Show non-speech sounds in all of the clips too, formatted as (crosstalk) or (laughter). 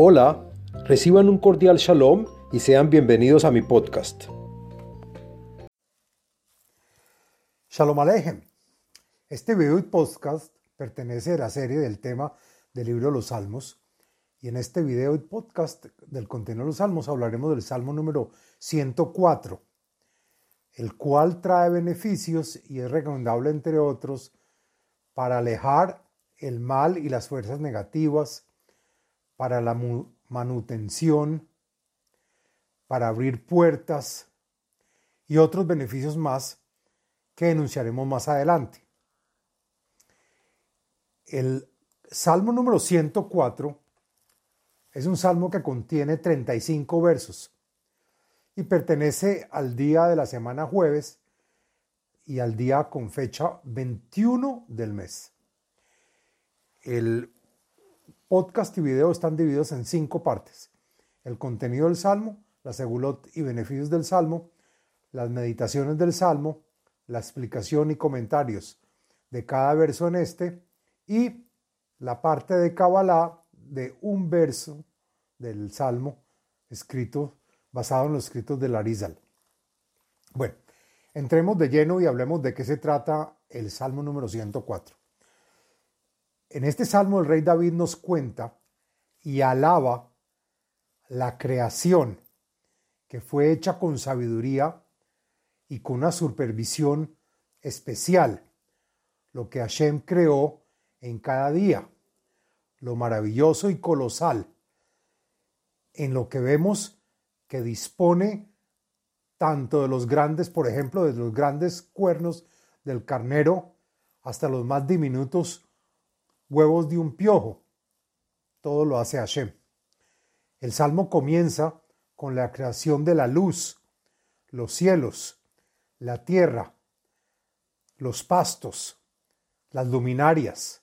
Hola, reciban un cordial shalom y sean bienvenidos a mi podcast. Shalom Alejem. Este video y podcast pertenece a la serie del tema del libro los Salmos. Y en este video y podcast del contenido de los Salmos hablaremos del Salmo número 104, el cual trae beneficios y es recomendable, entre otros, para alejar el mal y las fuerzas negativas para la manutención, para abrir puertas y otros beneficios más que enunciaremos más adelante. El Salmo número 104 es un salmo que contiene 35 versos y pertenece al día de la semana jueves y al día con fecha 21 del mes. El podcast y video están divididos en cinco partes. El contenido del Salmo, la segulot y beneficios del Salmo, las meditaciones del Salmo, la explicación y comentarios de cada verso en este y la parte de Kabbalah de un verso del Salmo escrito basado en los escritos de Larizal. Bueno, entremos de lleno y hablemos de qué se trata el Salmo número 104. En este salmo el rey David nos cuenta y alaba la creación que fue hecha con sabiduría y con una supervisión especial, lo que Hashem creó en cada día, lo maravilloso y colosal, en lo que vemos que dispone tanto de los grandes, por ejemplo, de los grandes cuernos del carnero hasta los más diminutos huevos de un piojo. Todo lo hace Hashem. El salmo comienza con la creación de la luz, los cielos, la tierra, los pastos, las luminarias,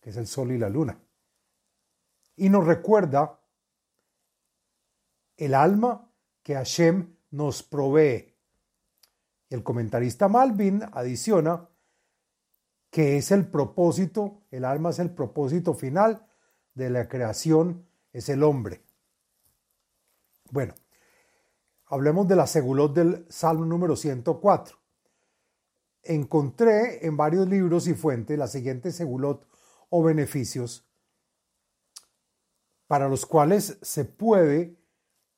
que es el sol y la luna. Y nos recuerda el alma que Hashem nos provee. El comentarista Malvin adiciona que es el propósito, el alma es el propósito final de la creación, es el hombre. Bueno, hablemos de la segulot del Salmo número 104. Encontré en varios libros y fuentes la siguiente segulot o beneficios para los cuales se puede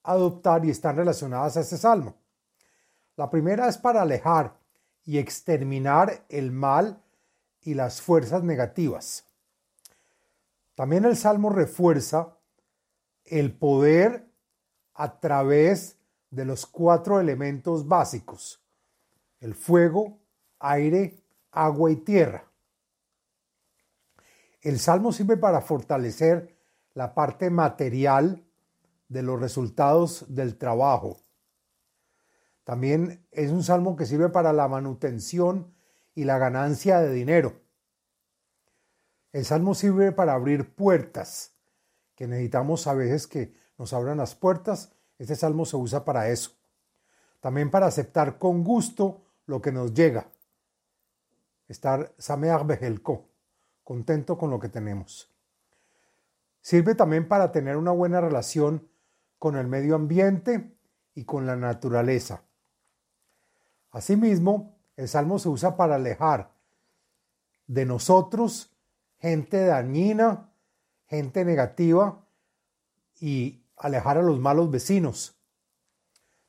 adoptar y están relacionadas a este salmo. La primera es para alejar y exterminar el mal y las fuerzas negativas. También el Salmo refuerza el poder a través de los cuatro elementos básicos, el fuego, aire, agua y tierra. El Salmo sirve para fortalecer la parte material de los resultados del trabajo. También es un salmo que sirve para la manutención y la ganancia de dinero. El salmo sirve para abrir puertas, que necesitamos a veces que nos abran las puertas. Este salmo se usa para eso. También para aceptar con gusto lo que nos llega. Estar sameach bejelko, contento con lo que tenemos. Sirve también para tener una buena relación con el medio ambiente y con la naturaleza. Asimismo, el salmo se usa para alejar de nosotros gente dañina, gente negativa y alejar a los malos vecinos.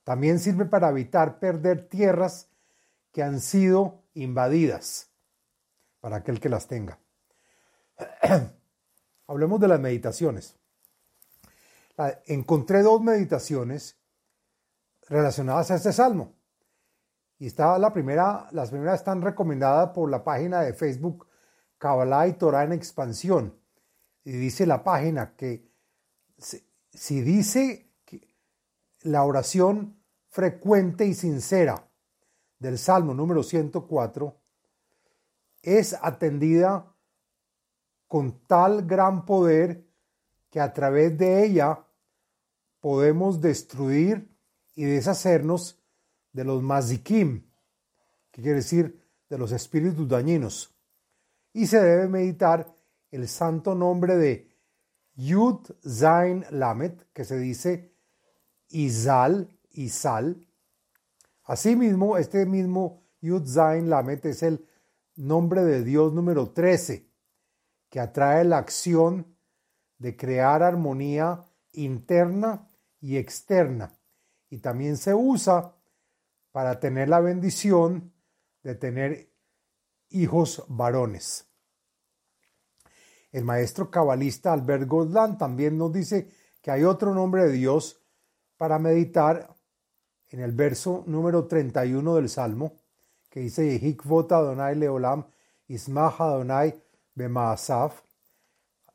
También sirve para evitar perder tierras que han sido invadidas, para aquel que las tenga. (clears throat) Hablemos de las meditaciones. Encontré dos meditaciones relacionadas a este salmo. Y está la primera, las primeras están recomendadas por la página de Facebook Kabbalah y Torah en expansión. Y dice la página que si, dice que la oración frecuente y sincera del Salmo número 104 es atendida con tal gran poder que a través de ella podemos destruir y deshacernos de los mazikim, que quiere decir de los espíritus dañinos. Y se debe meditar el santo nombre de Yud Zain Lamet, que se dice Izal, Izal. Asimismo, este mismo Yud Zain Lamet es el nombre de Dios número 13, que atrae la acción de crear armonía interna y externa. Y también se usa para tener la bendición de tener hijos varones. El maestro cabalista Albert Goslan también nos dice que hay otro nombre de Dios para meditar en el verso número 31 del Salmo, que dice Yehikvot Adonai Leolam Ismach Adonai Bemaasaf,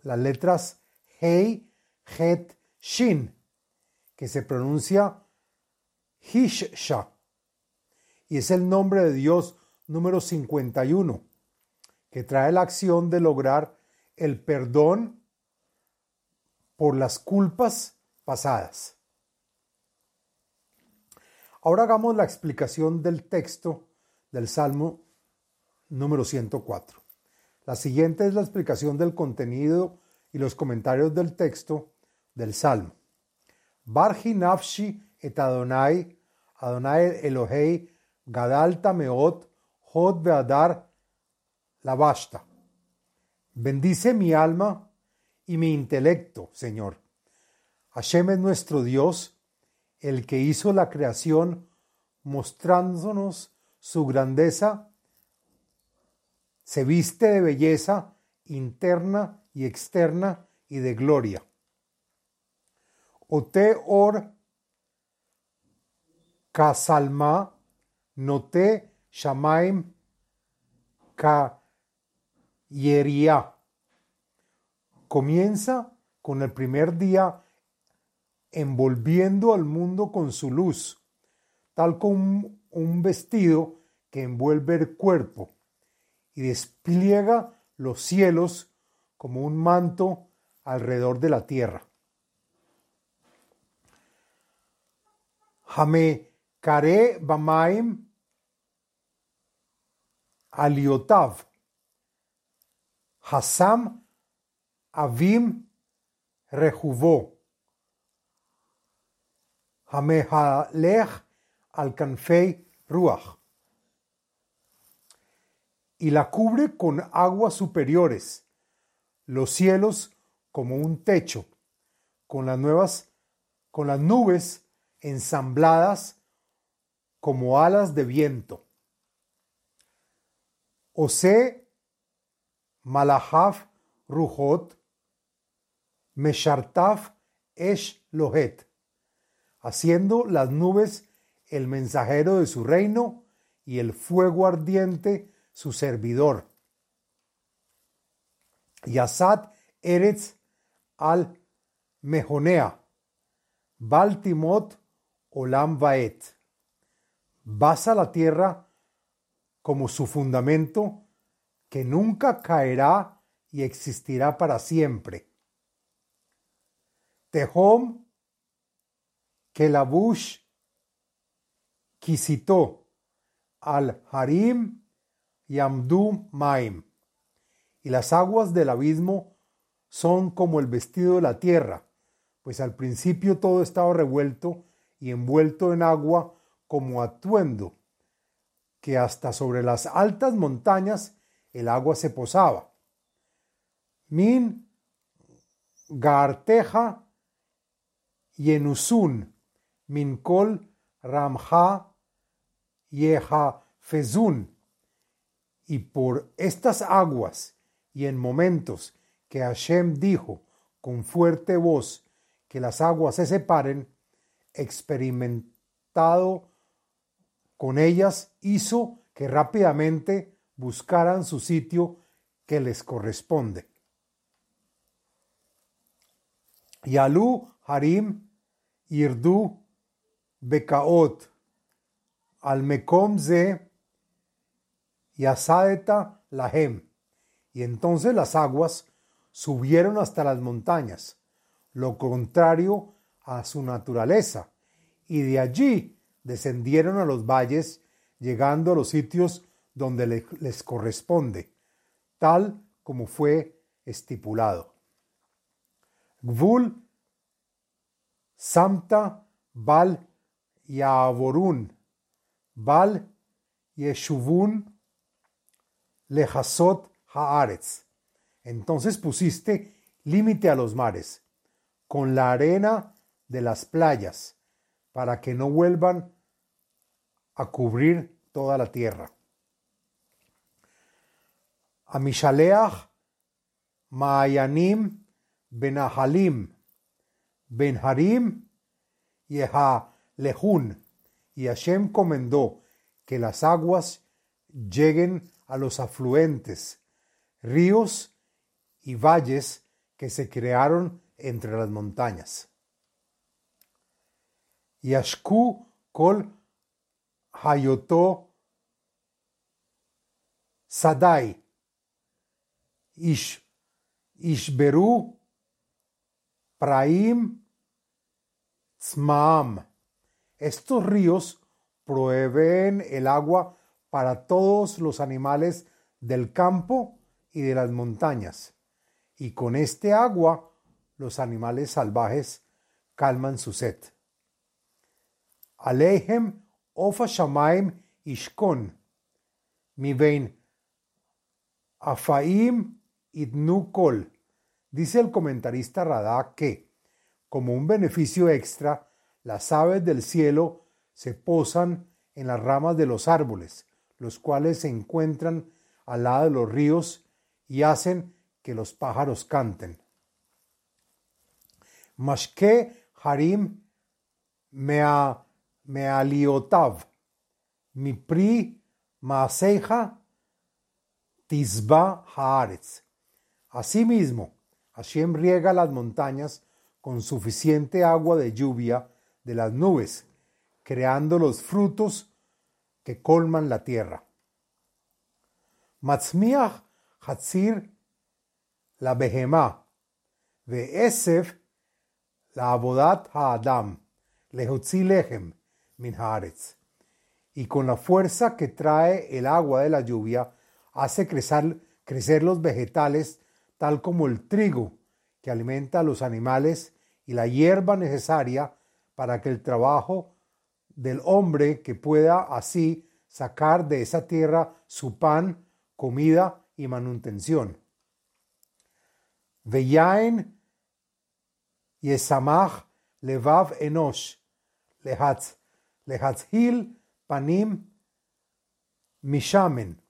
las letras Hei, Het, Shin, que se pronuncia Hishsha, y es el nombre de Dios número 51, que trae la acción de lograr el perdón por las culpas pasadas. Ahora hagamos la explicación del texto del Salmo número 104. La siguiente es la explicación del contenido y los comentarios del texto del Salmo. Barji nafshi et Adonai, Adonai Elohei, Gadalta meot, hod beadar la basta. Bendice mi alma y mi intelecto, Señor. Hashem es nuestro Dios, el que hizo la creación, mostrándonos su grandeza, se viste de belleza interna y externa y de gloria. Ote or kasalma note shamaim ka Yeria. Comienza con el primer día envolviendo al mundo con su luz, tal como un vestido que envuelve el cuerpo y despliega los cielos como un manto alrededor de la tierra. Kare bamaim aliotav Hassam Avim Rehuvó. Hamehalech al Ruach. Y la cubre con aguas superiores, los cielos como un techo, con las nuevas, con las nubes ensambladas como alas de viento. Ose Malahaf Ruhot, Meshartaf Esh Lohet, haciendo las nubes el mensajero de su reino y el fuego ardiente su servidor. Yasat Eretz al Mejonea, Baltimot Olam Vaet. Basa la tierra como su fundamento que nunca caerá y existirá para siempre. Tehom Kelabush Kisito al Harim Yamdu Maim. Y las aguas del abismo son como el vestido de la tierra, pues al principio todo estaba revuelto y envuelto en agua como atuendo, que hasta sobre las altas montañas el agua se posaba. Min Garteja Yenusun, Minkol Ramja Yeha Fezun. Y por estas aguas y en momentos que Hashem dijo con fuerte voz que las aguas se separen, experimentado con ellas hizo que rápidamente buscaran su sitio que les corresponde. Yalu Harim Irdu Bekaot al Mekom Ze Yasadeta Lahem. Y entonces las aguas subieron hasta las montañas, lo contrario a su naturaleza, y de allí descendieron a los valles, llegando a los sitios donde les corresponde, tal como fue estipulado. Gvul, Samta, Bal, Yavorun, Bal, Yeshuvun, Lejasot, Haaretz. Entonces pusiste límite a los mares, con la arena de las playas, para que no vuelvan a cubrir toda la tierra. Amishaleach, Maayanim, Benahalim, Benharim, Lehun, y Hashem comendó que las aguas lleguen a los afluentes, ríos y valles que se crearon entre las montañas. Yashku kol hayoto sadai ish ishberu praim tzmaam. Estos ríos proveen el agua para todos los animales del campo y de las montañas y con este agua los animales salvajes calman su sed. Aleihem shamaim ishkon, mi vein afaim idnu. Dice el comentarista Radá que, como un beneficio extra, las aves del cielo se posan en las ramas de los árboles, los cuales se encuentran al lado de los ríos y hacen que los pájaros canten. Mashke harim mea, mealiotav, mi pri maaseja tisba haaretz. Asimismo, Hashem riega las montañas con suficiente agua de lluvia de las nubes, creando los frutos que colman la tierra. Matzmiach hatzir la behemá, esef la abodat ha'adam, lehotzi lehem Y con la fuerza que trae el agua de la lluvia, hace crecer, los vegetales, tal como el trigo, que alimenta a los animales, y la hierba necesaria para que el trabajo del hombre que pueda así sacar de esa tierra su pan, comida y manutención. Veyain Yesamach Levav Enosh Lehatz Lehatzhil Panim Mishamen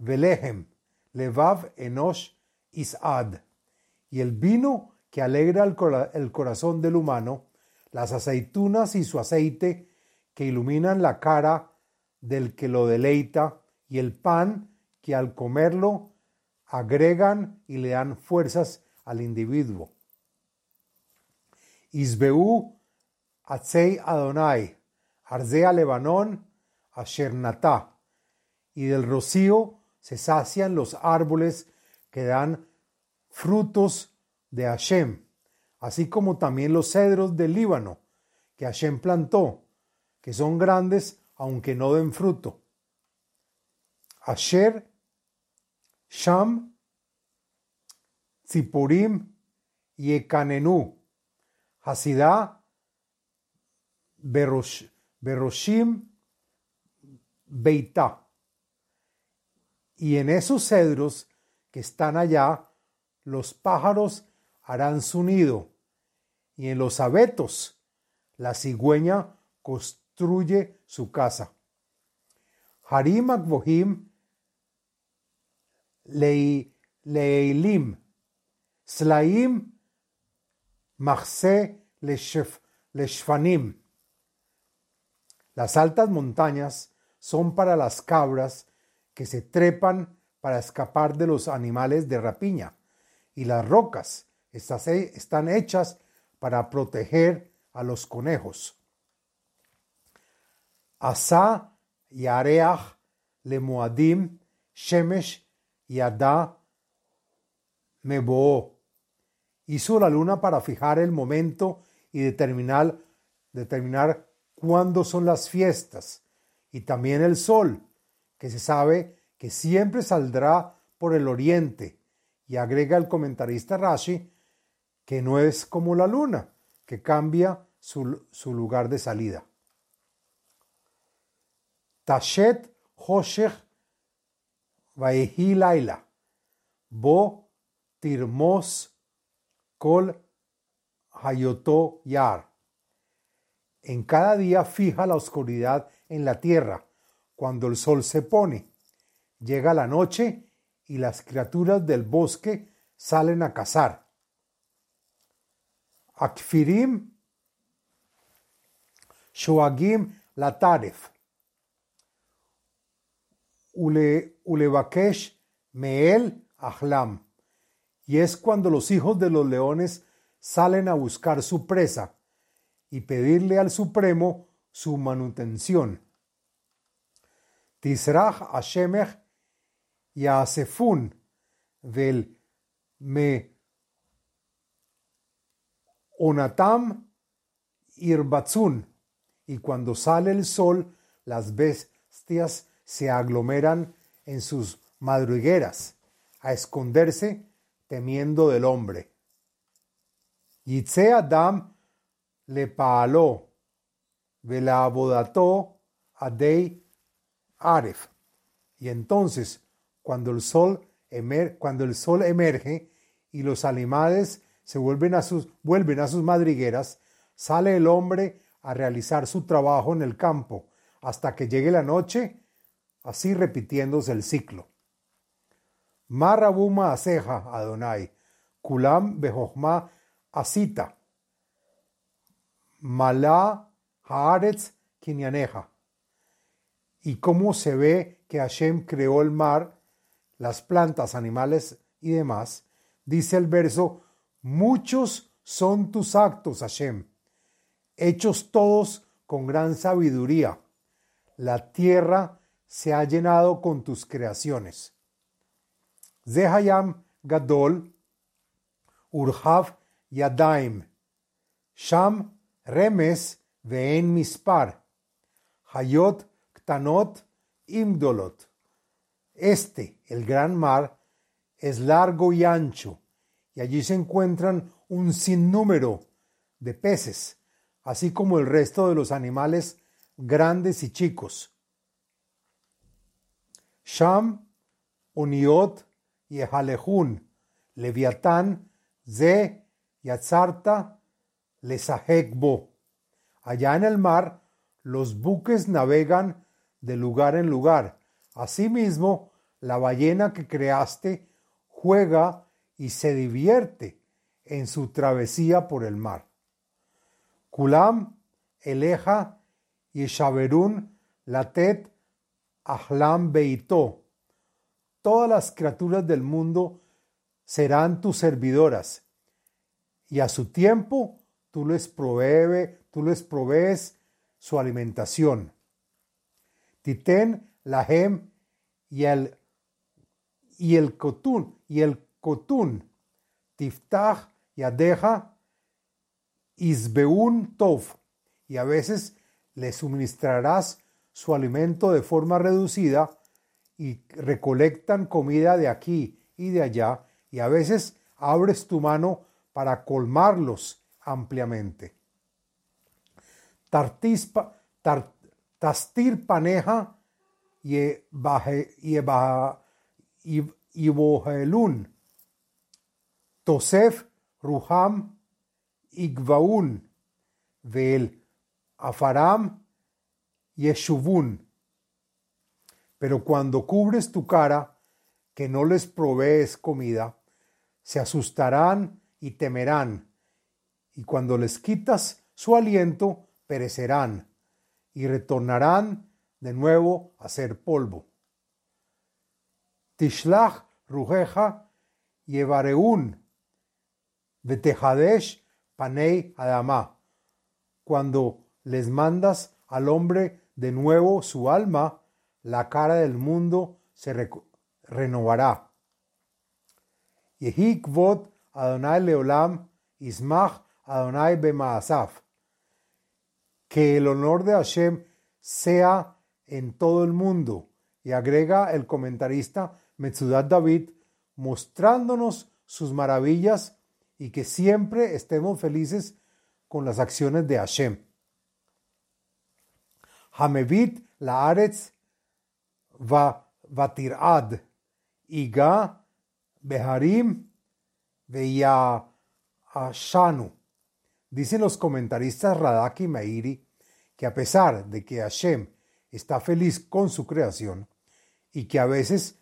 Velehem Levav Enosh Isad y el vino que alegra el corazón del humano, las aceitunas y su aceite que iluminan la cara del que lo deleita y el pan que al comerlo agregan y le dan fuerzas al individuo. Isbeu Atzei Adonai, Arzea Lebanón, Ashernatá, y del rocío se sacian los árboles que dan frutos de Hashem, así como también los cedros del Líbano, que Hashem plantó, que son grandes aunque no den fruto. Asher, Sham, Zipurim y Ekanenu, Hasidá, Beroshim. Y en esos cedros que están allá, los pájaros harán su nido, y en los abetos la cigüeña construye su casa. Harim Akbohim Leilim Slaim Machse Leshfanim. Las altas montañas son para las cabras que se trepan para escapar de los animales de rapiña, y las rocas están hechas para proteger a los conejos. Asa Yareach Lemoadim Shemesh Yada Mebo hizo la luna para fijar el momento y determinar, determinar cuándo son las fiestas, y también el sol, que se sabe que siempre saldrá por el oriente, y agrega el comentarista Rashi que no es como la luna, que cambia su, lugar de salida. Tashet Hoshech Vaehi Laila, Bo Tirmos Kol Hayoto Yar. En cada día fija la oscuridad en la tierra, cuando el sol se pone. Llega la noche y las criaturas del bosque salen a cazar. Akfirim Shoagim Lataref. Ule, ulevakesh Meel Ahlam. Y es cuando los hijos de los leones salen a buscar su presa y pedirle al Supremo su manutención. Tisrach Hashemech Yaasefun del Me Onatam Irbatzun. Y cuando sale el sol, las bestias se aglomeran en sus madrigueras a esconderse temiendo del hombre. Yitze Adam le paaló, vela abodató adei aref. Y entonces, cuando el sol cuando el sol emerge y los animales se vuelven a sus vuelven a sus madrigueras, sale el hombre a realizar su trabajo en el campo hasta que llegue la noche, así repitiéndose el ciclo. Marabuma aseja Adonai, kulam bejochma asita, malá haaretz kinyaneja. Y cómo se ve que Hashem creó el mar, las plantas, animales y demás, dice el verso, muchos son tus actos, Hashem, hechos todos con gran sabiduría. La tierra se ha llenado con tus creaciones. Zehayam Gadol, Urhav Yadaim, Sham Remes Ve'en Mispar, Hayot Ktanot Imdolot. Este, el gran mar, es largo y ancho, y allí se encuentran un sinnúmero de peces, así como el resto de los animales grandes y chicos. Sham, Uniot Yehalejun, Leviatán, Ze, Yatzarta, Lesahekbo. Allá en el mar, los buques navegan de lugar en lugar. Asimismo, la ballena que creaste juega y se divierte en su travesía por el mar. Kulam, Eleja, Yeshaberun, Latet, Ahlam Beitó todas las criaturas del mundo serán tus servidoras, y a su tiempo tú les provee, tú les provees su alimentación. Titen, Lahem y el y el cotún y el cotún, tiftach, yadeja, isbeun tov, y a veces le suministrarás su alimento de forma reducida y recolectan comida de aquí y de allá. Y a veces abres tu mano para colmarlos ampliamente. Tartispa, tastir paneja y bohelun. Tosef ruham igvaun. Vel afaram yeshuvun pero cuando cubres tu cara, que no les provees comida, se asustarán y temerán, y cuando les quitas su aliento, perecerán, y retornarán de nuevo a ser polvo. Tishlach rujeja yevareun, vetejadesh panei adama. Cuando les mandas al hombre de nuevo su alma, la cara del mundo se renovará. Yehikvot Adonai Leolam Ismach Adonai Bemaasaf. Que el honor de Hashem sea en todo el mundo. Y agrega el comentarista Metzudat David, mostrándonos sus maravillas y que siempre estemos felices con las acciones de Hashem. Hamevit laaretz va vatirad iga beharim veya ashanu. Dicen los comentaristas Radaki y Meiri que a pesar de que Hashem está feliz con su creación y que a veces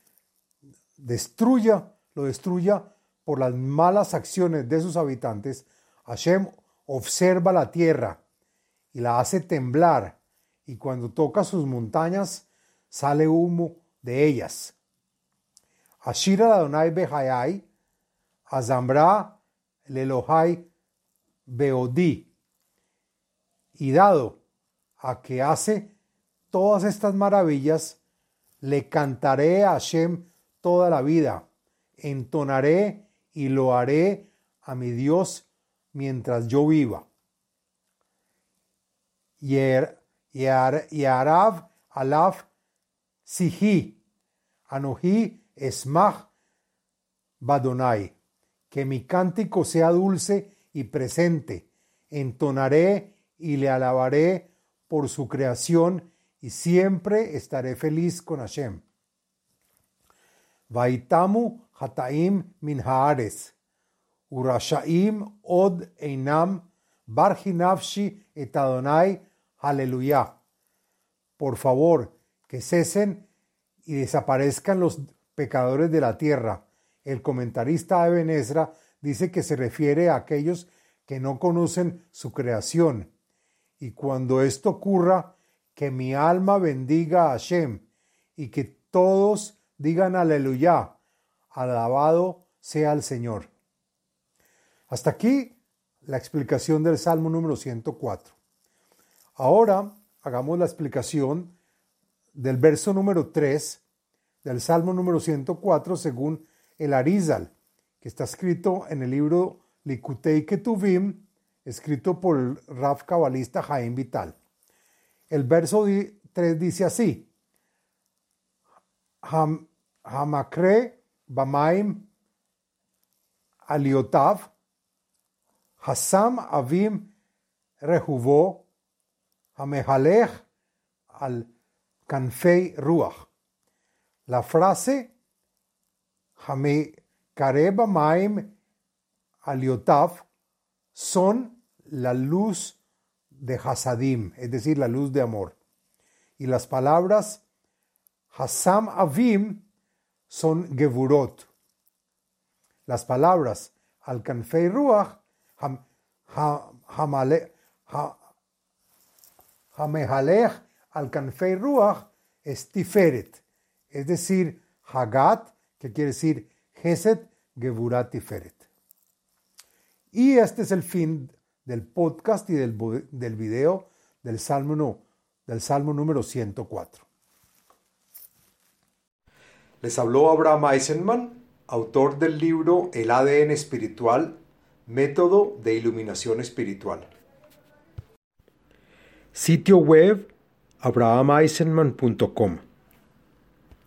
destruya, lo destruya por las malas acciones de sus habitantes, Hashem observa la tierra y la hace temblar y cuando toca sus montañas sale humo de ellas. Ashira Adonai Behayai, Azambra Lelohai Y dado a que hace todas estas maravillas, le cantaré a Hashem toda la vida, entonaré y lo haré a mi Dios mientras yo viva. Yarav alaf sihi, anohi esmach badonai. Que mi cántico sea dulce y presente. Entonaré y le alabaré por su creación y siempre estaré feliz con Hashem. Vaitamu hataim min haares, urashaim od einam barjinavshi et Adonai, aleluya. Por favor, que cesen y desaparezcan los pecadores de la tierra. El comentarista Eben Ezra dice que se refiere a aquellos que no conocen su creación. Y cuando esto ocurra, que mi alma bendiga a Hashem y que todos digan aleluya, alabado sea el Señor. Hasta aquí la explicación del Salmo número 104. Ahora hagamos la explicación del verso número 3 del Salmo número 104 según el Arizal, que está escrito en el libro Likutei Ketuvim, escrito por el Raf cabalista Jaime Vital. El verso 3 dice así: Hamakre Bamaim Aliotav Hassam Avim Rehuvo Hamehalech al Kanfei Ruach. La frase Kareba Maim Aliotav son la luz de Hasadim, es decir, la luz de amor. Y las palabras Hassam Avim son Gevurot. Las palabras Alcanfei Ruach, Hamehalech, Alcanfei Ruach, es Tiferet, es decir, Hagat, que quiere decir Geset Gevurat Tiferet. Y este es el fin del podcast y del, del video del Salmo, del Salmo número 104. Les habló Abraham Eisenman, autor del libro El ADN espiritual, método de iluminación espiritual. Sitio web abrahameisenman.com